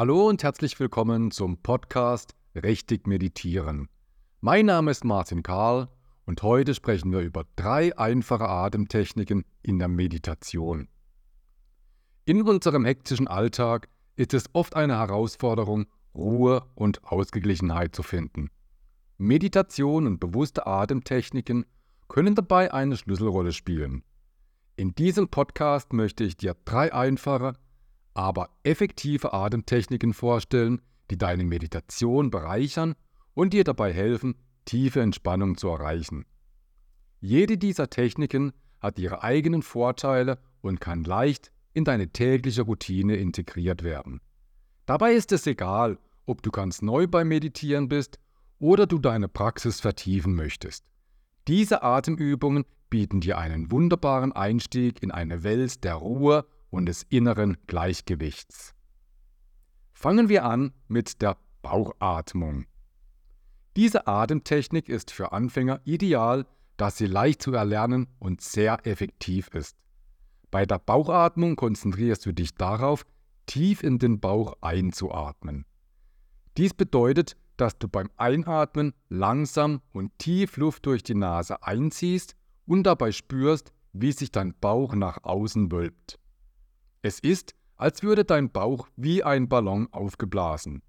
Hallo und herzlich willkommen zum Podcast Richtig Meditieren. Mein Name ist Martin Karl und heute sprechen wir über drei einfache Atemtechniken in der Meditation. In unserem hektischen Alltag ist es oft eine Herausforderung, Ruhe und Ausgeglichenheit zu finden. Meditation und bewusste Atemtechniken können dabei eine Schlüsselrolle spielen. In diesem Podcast möchte ich dir drei einfache, aber effektive Atemtechniken vorstellen, die deine Meditation bereichern und dir dabei helfen, tiefe Entspannung zu erreichen. Jede dieser Techniken hat ihre eigenen Vorteile und kann leicht in deine tägliche Routine integriert werden. Dabei ist es egal, ob du ganz neu beim Meditieren bist oder du deine Praxis vertiefen möchtest. Diese Atemübungen bieten dir einen wunderbaren Einstieg in eine Welt der Ruhe und des inneren Gleichgewichts. Fangen wir an mit der Bauchatmung. Diese Atemtechnik ist für Anfänger ideal, da sie leicht zu erlernen und sehr effektiv ist. Bei der Bauchatmung konzentrierst du dich darauf, tief in den Bauch einzuatmen. Dies bedeutet, dass du beim Einatmen langsam und tief Luft durch die Nase einziehst und dabei spürst, wie sich dein Bauch nach außen wölbt. Es ist, als würde dein Bauch wie ein Ballon aufgeblasen.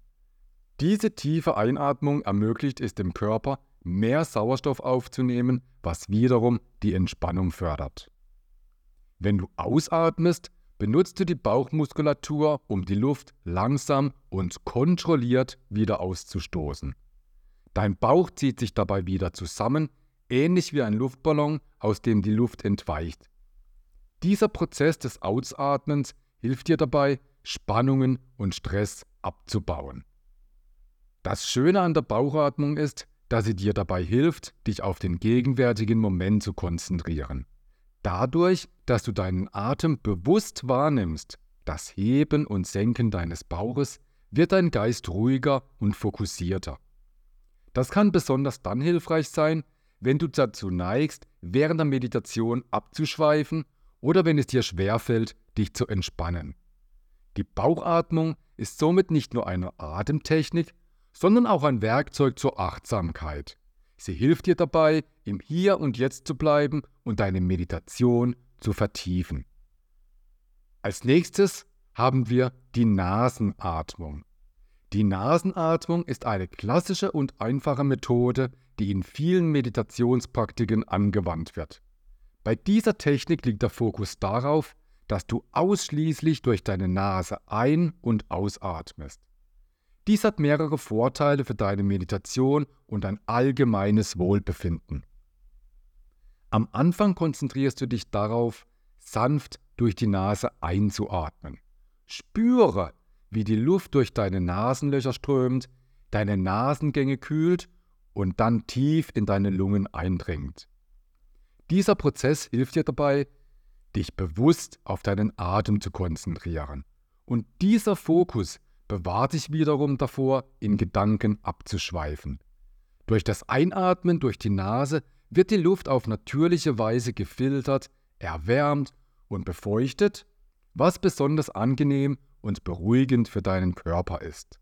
Diese tiefe Einatmung ermöglicht es dem Körper, mehr Sauerstoff aufzunehmen, was wiederum die Entspannung fördert. Wenn du ausatmest, benutzt du die Bauchmuskulatur, um die Luft langsam und kontrolliert wieder auszustoßen. Dein Bauch zieht sich dabei wieder zusammen, ähnlich wie ein Luftballon, aus dem die Luft entweicht. Dieser Prozess des Ausatmens hilft dir dabei, Spannungen und Stress abzubauen. Das Schöne an der Bauchatmung ist, dass sie dir dabei hilft, dich auf den gegenwärtigen Moment zu konzentrieren. Dadurch, dass du deinen Atem bewusst wahrnimmst, das Heben und Senken deines Bauches, wird dein Geist ruhiger und fokussierter. Das kann besonders dann hilfreich sein, wenn du dazu neigst, während der Meditation abzuschweifen oder wenn es dir schwerfällt, dich zu entspannen. Die Bauchatmung ist somit nicht nur eine Atemtechnik, sondern auch ein Werkzeug zur Achtsamkeit. Sie hilft dir dabei, im Hier und Jetzt zu bleiben und deine Meditation zu vertiefen. Als nächstes haben wir die Nasenatmung. Die Nasenatmung ist eine klassische und einfache Methode, die in vielen Meditationspraktiken angewandt wird. Bei dieser Technik liegt der Fokus darauf, dass du ausschließlich durch deine Nase ein- und ausatmest. Dies hat mehrere Vorteile für deine Meditation und dein allgemeines Wohlbefinden. Am Anfang konzentrierst du dich darauf, sanft durch die Nase einzuatmen. Spüre, wie die Luft durch deine Nasenlöcher strömt, deine Nasengänge kühlt und dann tief in deine Lungen eindringt. Dieser Prozess hilft dir dabei, dich bewusst auf deinen Atem zu konzentrieren. Und dieser Fokus bewahrt dich wiederum davor, in Gedanken abzuschweifen. Durch das Einatmen durch die Nase wird die Luft auf natürliche Weise gefiltert, erwärmt und befeuchtet, was besonders angenehm und beruhigend für deinen Körper ist.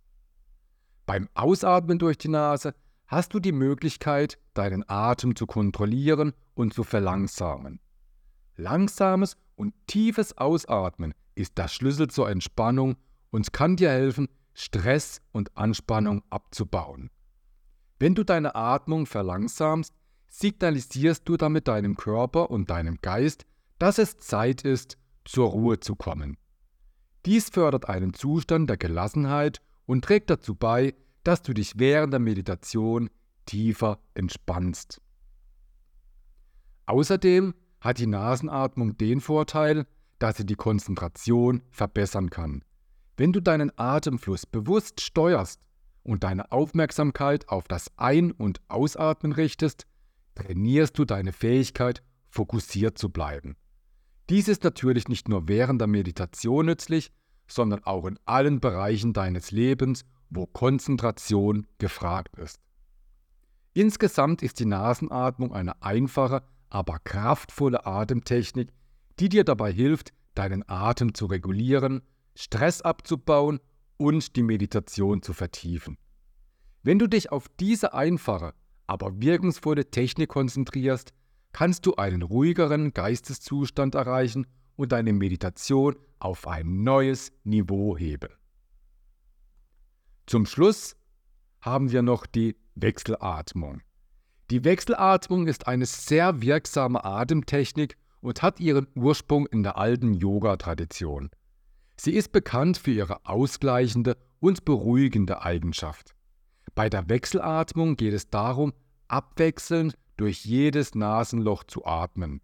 Beim Ausatmen durch die Nase hast du die Möglichkeit, deinen Atem zu kontrollieren und zu verlangsamen. Langsames und tiefes Ausatmen ist der Schlüssel zur Entspannung und kann dir helfen, Stress und Anspannung abzubauen. Wenn du deine Atmung verlangsamst, signalisierst du damit deinem Körper und deinem Geist, dass es Zeit ist, zur Ruhe zu kommen. Dies fördert einen Zustand der Gelassenheit und trägt dazu bei, dass du dich während der Meditation tiefer entspannst. Außerdem hat die Nasenatmung den Vorteil, dass sie die Konzentration verbessern kann. Wenn du deinen Atemfluss bewusst steuerst und deine Aufmerksamkeit auf das Ein- und Ausatmen richtest, trainierst du deine Fähigkeit, fokussiert zu bleiben. Dies ist natürlich nicht nur während der Meditation nützlich, sondern auch in allen Bereichen deines Lebens wo Konzentration gefragt ist. Insgesamt ist die Nasenatmung eine einfache, aber kraftvolle Atemtechnik, die dir dabei hilft, deinen Atem zu regulieren, Stress abzubauen und die Meditation zu vertiefen. Wenn du dich auf diese einfache, aber wirkungsvolle Technik konzentrierst, kannst du einen ruhigeren Geisteszustand erreichen und deine Meditation auf ein neues Niveau heben. Zum Schluss haben wir noch die Wechselatmung. Die Wechselatmung ist eine sehr wirksame Atemtechnik und hat ihren Ursprung in der alten Yoga-Tradition. Sie ist bekannt für ihre ausgleichende und beruhigende Eigenschaft. Bei der Wechselatmung geht es darum, abwechselnd durch jedes Nasenloch zu atmen.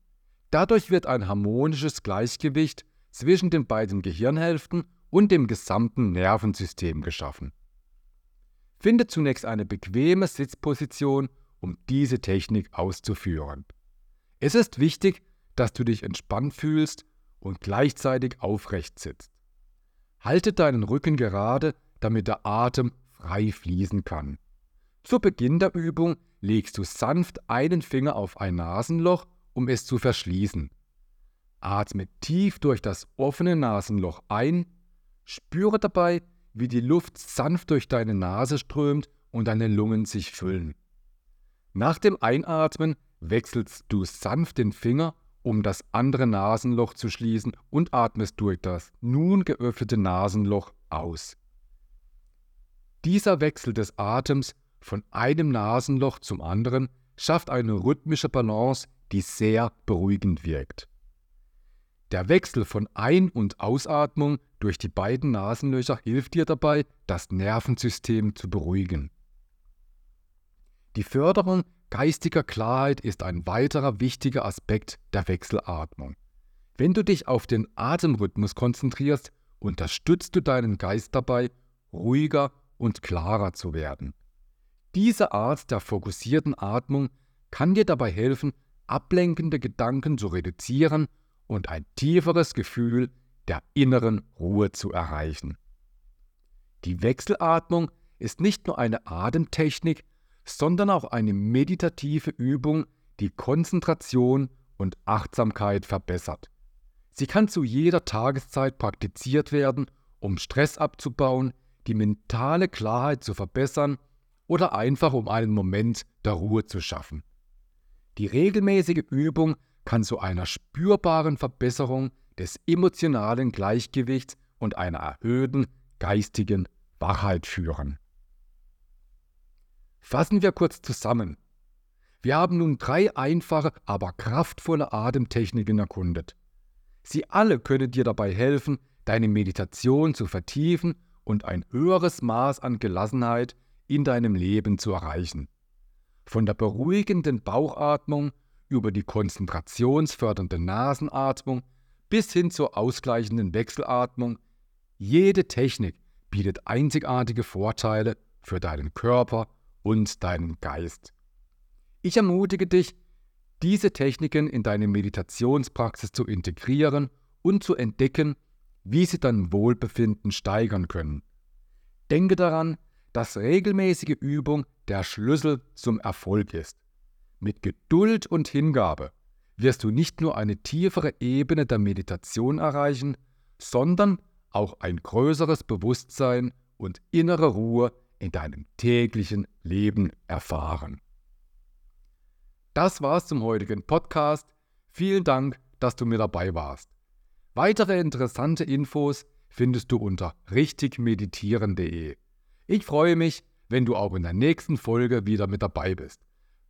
Dadurch wird ein harmonisches Gleichgewicht zwischen den beiden Gehirnhälften und dem gesamten Nervensystem geschaffen. Finde zunächst eine bequeme Sitzposition, um diese Technik auszuführen. Es ist wichtig, dass du dich entspannt fühlst und gleichzeitig aufrecht sitzt. Halte deinen Rücken gerade, damit der Atem frei fließen kann. Zu Beginn der Übung legst du sanft einen Finger auf ein Nasenloch, um es zu verschließen. Atme tief durch das offene Nasenloch ein, spüre dabei, wie die Luft sanft durch deine Nase strömt und deine Lungen sich füllen. Nach dem Einatmen wechselst du sanft den Finger, um das andere Nasenloch zu schließen und atmest durch das nun geöffnete Nasenloch aus. Dieser Wechsel des Atems von einem Nasenloch zum anderen schafft eine rhythmische Balance, die sehr beruhigend wirkt. Der Wechsel von Ein- und Ausatmung durch die beiden Nasenlöcher hilft dir dabei, das Nervensystem zu beruhigen. Die Förderung geistiger Klarheit ist ein weiterer wichtiger Aspekt der Wechselatmung. Wenn du dich auf den Atemrhythmus konzentrierst, unterstützt du deinen Geist dabei, ruhiger und klarer zu werden. Diese Art der fokussierten Atmung kann dir dabei helfen, ablenkende Gedanken zu reduzieren und ein tieferes Gefühl der inneren Ruhe zu erreichen. Die Wechselatmung ist nicht nur eine Atemtechnik, sondern auch eine meditative Übung, die Konzentration und Achtsamkeit verbessert. Sie kann zu jeder Tageszeit praktiziert werden, um Stress abzubauen, die mentale Klarheit zu verbessern oder einfach um einen Moment der Ruhe zu schaffen. Die regelmäßige Übung kann zu einer spürbaren Verbesserung des emotionalen Gleichgewichts und einer erhöhten geistigen Wachheit führen. Fassen wir kurz zusammen. Wir haben nun drei einfache, aber kraftvolle Atemtechniken erkundet. Sie alle können dir dabei helfen, deine Meditation zu vertiefen und ein höheres Maß an Gelassenheit in deinem Leben zu erreichen. Von der beruhigenden Bauchatmung über die konzentrationsfördernde Nasenatmung bis hin zur ausgleichenden Wechselatmung, jede Technik bietet einzigartige Vorteile für deinen Körper und deinen Geist. Ich ermutige dich, diese Techniken in deine Meditationspraxis zu integrieren und zu entdecken, wie sie dein Wohlbefinden steigern können. Denke daran, dass regelmäßige Übung der Schlüssel zum Erfolg ist. Mit Geduld und Hingabe wirst du nicht nur eine tiefere Ebene der Meditation erreichen, sondern auch ein größeres Bewusstsein und innere Ruhe in deinem täglichen Leben erfahren. Das war's zum heutigen Podcast. Vielen Dank, dass du mir dabei warst. Weitere interessante Infos findest du unter richtigmeditieren.de. Ich freue mich, wenn du auch in der nächsten Folge wieder mit dabei bist.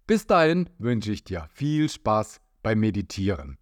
Bis dahin wünsche ich dir viel Spaß beim Meditieren.